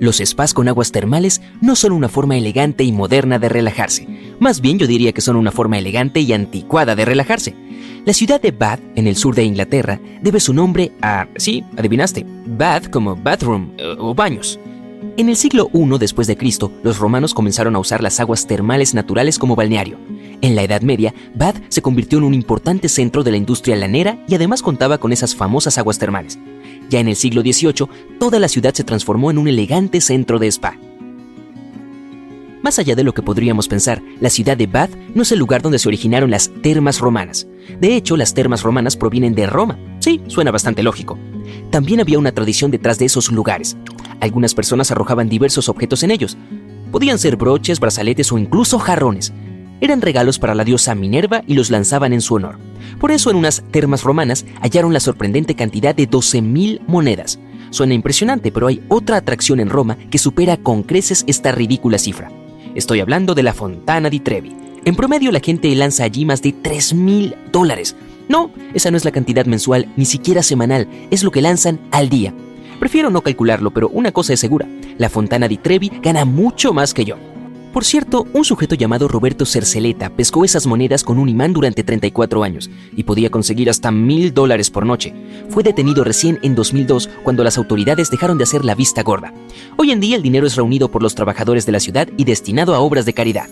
Los spas con aguas termales no son una forma elegante y moderna de relajarse. Más bien yo diría que son una forma elegante y anticuada de relajarse. La ciudad de Bath, en el sur de Inglaterra, debe su nombre a, sí, adivinaste, bath como bathroom eh, o baños. En el siglo I después de Cristo, los romanos comenzaron a usar las aguas termales naturales como balneario. En la Edad Media, Bath se convirtió en un importante centro de la industria lanera y además contaba con esas famosas aguas termales. Ya en el siglo XVIII, toda la ciudad se transformó en un elegante centro de spa. Más allá de lo que podríamos pensar, la ciudad de Bath no es el lugar donde se originaron las termas romanas. De hecho, las termas romanas provienen de Roma. Sí, suena bastante lógico. También había una tradición detrás de esos lugares. Algunas personas arrojaban diversos objetos en ellos. Podían ser broches, brazaletes o incluso jarrones. Eran regalos para la diosa Minerva y los lanzaban en su honor. Por eso en unas termas romanas hallaron la sorprendente cantidad de 12.000 monedas. Suena impresionante, pero hay otra atracción en Roma que supera con creces esta ridícula cifra. Estoy hablando de la Fontana di Trevi. En promedio la gente lanza allí más de 3.000 dólares. No, esa no es la cantidad mensual, ni siquiera semanal, es lo que lanzan al día. Prefiero no calcularlo, pero una cosa es segura, la Fontana di Trevi gana mucho más que yo. Por cierto, un sujeto llamado Roberto Cerceleta pescó esas monedas con un imán durante 34 años y podía conseguir hasta mil dólares por noche. Fue detenido recién en 2002 cuando las autoridades dejaron de hacer la vista gorda. Hoy en día el dinero es reunido por los trabajadores de la ciudad y destinado a obras de caridad.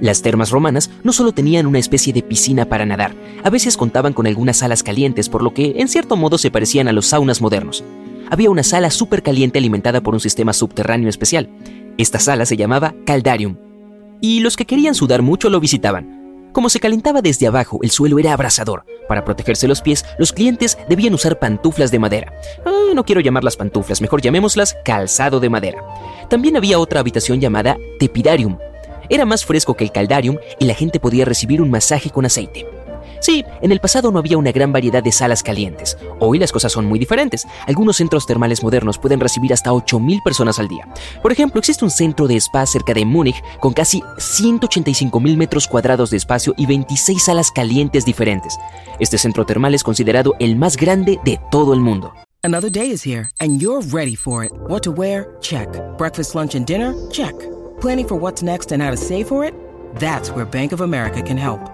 Las termas romanas no solo tenían una especie de piscina para nadar, a veces contaban con algunas salas calientes, por lo que en cierto modo se parecían a los saunas modernos. Había una sala súper caliente alimentada por un sistema subterráneo especial. Esta sala se llamaba Caldarium, y los que querían sudar mucho lo visitaban. Como se calentaba desde abajo, el suelo era abrasador. Para protegerse los pies, los clientes debían usar pantuflas de madera. Ah, no quiero llamarlas pantuflas, mejor llamémoslas calzado de madera. También había otra habitación llamada Tepidarium. Era más fresco que el Caldarium y la gente podía recibir un masaje con aceite. Sí, en el pasado no había una gran variedad de salas calientes. Hoy las cosas son muy diferentes. Algunos centros termales modernos pueden recibir hasta 8.000 personas al día. Por ejemplo, existe un centro de spa cerca de Múnich con casi 185.000 metros cuadrados de espacio y 26 salas calientes diferentes. Este centro termal es considerado el más grande de todo el mundo. Another day is here and you're ready for it. What to wear? Check. Breakfast, lunch and dinner? Check. Planning for what's next and how to save for it? That's where Bank of America can help.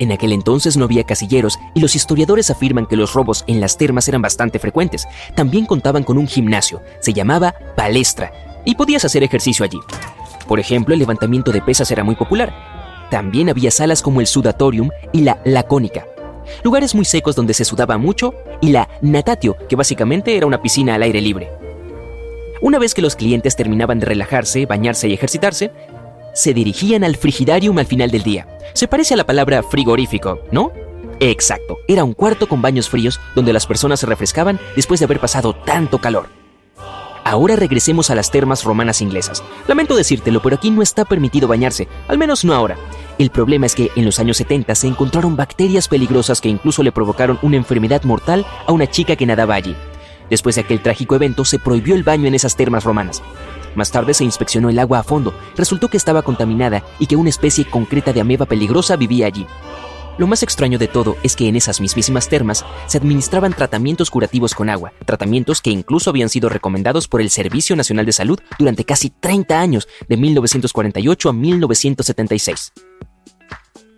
En aquel entonces no había casilleros y los historiadores afirman que los robos en las termas eran bastante frecuentes. También contaban con un gimnasio, se llamaba palestra, y podías hacer ejercicio allí. Por ejemplo, el levantamiento de pesas era muy popular. También había salas como el sudatorium y la lacónica, lugares muy secos donde se sudaba mucho, y la natatio, que básicamente era una piscina al aire libre. Una vez que los clientes terminaban de relajarse, bañarse y ejercitarse, se dirigían al frigidarium al final del día. Se parece a la palabra frigorífico, ¿no? Exacto, era un cuarto con baños fríos donde las personas se refrescaban después de haber pasado tanto calor. Ahora regresemos a las termas romanas inglesas. Lamento decírtelo, pero aquí no está permitido bañarse, al menos no ahora. El problema es que en los años 70 se encontraron bacterias peligrosas que incluso le provocaron una enfermedad mortal a una chica que nadaba allí. Después de aquel trágico evento se prohibió el baño en esas termas romanas. Más tarde se inspeccionó el agua a fondo. Resultó que estaba contaminada y que una especie concreta de ameba peligrosa vivía allí. Lo más extraño de todo es que en esas mismísimas termas se administraban tratamientos curativos con agua, tratamientos que incluso habían sido recomendados por el Servicio Nacional de Salud durante casi 30 años, de 1948 a 1976.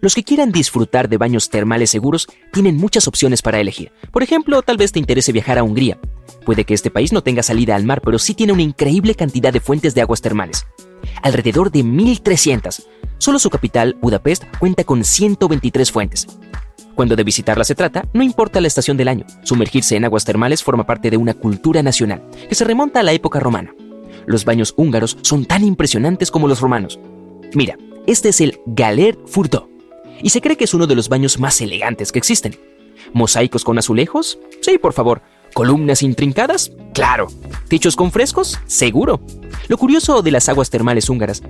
Los que quieran disfrutar de baños termales seguros tienen muchas opciones para elegir. Por ejemplo, tal vez te interese viajar a Hungría. Puede que este país no tenga salida al mar, pero sí tiene una increíble cantidad de fuentes de aguas termales. Alrededor de 1300. Solo su capital, Budapest, cuenta con 123 fuentes. Cuando de visitarla se trata, no importa la estación del año, sumergirse en aguas termales forma parte de una cultura nacional, que se remonta a la época romana. Los baños húngaros son tan impresionantes como los romanos. Mira, este es el Galer Furto, y se cree que es uno de los baños más elegantes que existen. ¿Mosaicos con azulejos? Sí, por favor. ¿Columnas intrincadas? Claro. ¿Techos con frescos? Seguro. Lo curioso de las aguas termales húngaras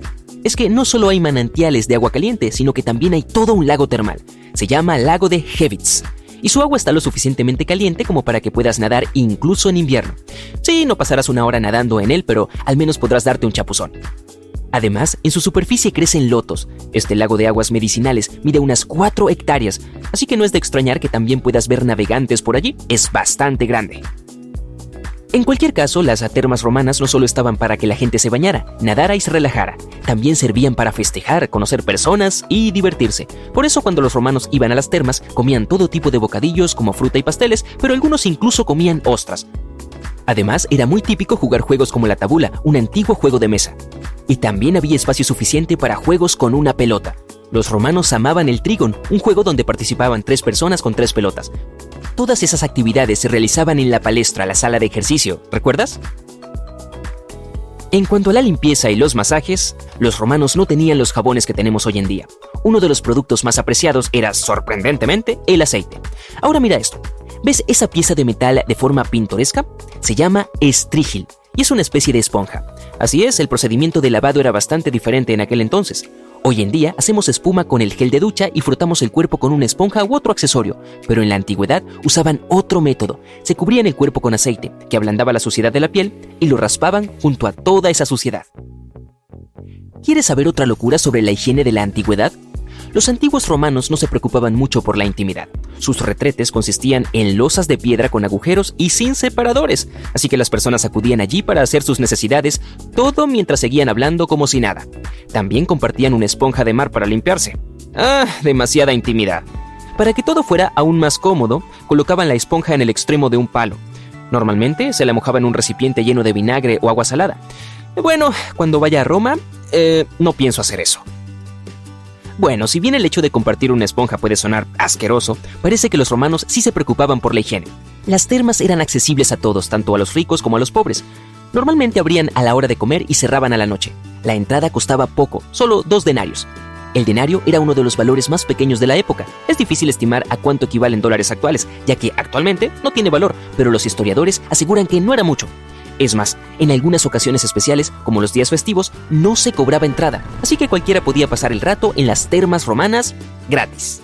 es que no solo hay manantiales de agua caliente, sino que también hay todo un lago termal. Se llama Lago de Hevitz. Y su agua está lo suficientemente caliente como para que puedas nadar incluso en invierno. Sí, no pasarás una hora nadando en él, pero al menos podrás darte un chapuzón. Además, en su superficie crecen lotos. Este lago de aguas medicinales mide unas 4 hectáreas, así que no es de extrañar que también puedas ver navegantes por allí. Es bastante grande. En cualquier caso, las termas romanas no solo estaban para que la gente se bañara, nadara y se relajara, también servían para festejar, conocer personas y divertirse. Por eso cuando los romanos iban a las termas, comían todo tipo de bocadillos como fruta y pasteles, pero algunos incluso comían ostras. Además, era muy típico jugar juegos como la tabula, un antiguo juego de mesa y también había espacio suficiente para juegos con una pelota. Los romanos amaban el trígon, un juego donde participaban tres personas con tres pelotas. Todas esas actividades se realizaban en la palestra, la sala de ejercicio, ¿recuerdas? En cuanto a la limpieza y los masajes, los romanos no tenían los jabones que tenemos hoy en día. Uno de los productos más apreciados era, sorprendentemente, el aceite. Ahora mira esto. ¿Ves esa pieza de metal de forma pintoresca? Se llama estrígil y es una especie de esponja. Así es, el procedimiento de lavado era bastante diferente en aquel entonces. Hoy en día hacemos espuma con el gel de ducha y frotamos el cuerpo con una esponja u otro accesorio, pero en la antigüedad usaban otro método. Se cubrían el cuerpo con aceite, que ablandaba la suciedad de la piel, y lo raspaban junto a toda esa suciedad. ¿Quieres saber otra locura sobre la higiene de la antigüedad? Los antiguos romanos no se preocupaban mucho por la intimidad. Sus retretes consistían en losas de piedra con agujeros y sin separadores, así que las personas acudían allí para hacer sus necesidades, todo mientras seguían hablando como si nada. También compartían una esponja de mar para limpiarse. Ah, demasiada intimidad. Para que todo fuera aún más cómodo, colocaban la esponja en el extremo de un palo. Normalmente se la mojaba en un recipiente lleno de vinagre o agua salada. Bueno, cuando vaya a Roma, eh, no pienso hacer eso. Bueno, si bien el hecho de compartir una esponja puede sonar asqueroso, parece que los romanos sí se preocupaban por la higiene. Las termas eran accesibles a todos, tanto a los ricos como a los pobres. Normalmente abrían a la hora de comer y cerraban a la noche. La entrada costaba poco, solo dos denarios. El denario era uno de los valores más pequeños de la época. Es difícil estimar a cuánto equivalen dólares actuales, ya que actualmente no tiene valor, pero los historiadores aseguran que no era mucho. Es más, en algunas ocasiones especiales, como los días festivos, no se cobraba entrada, así que cualquiera podía pasar el rato en las termas romanas gratis.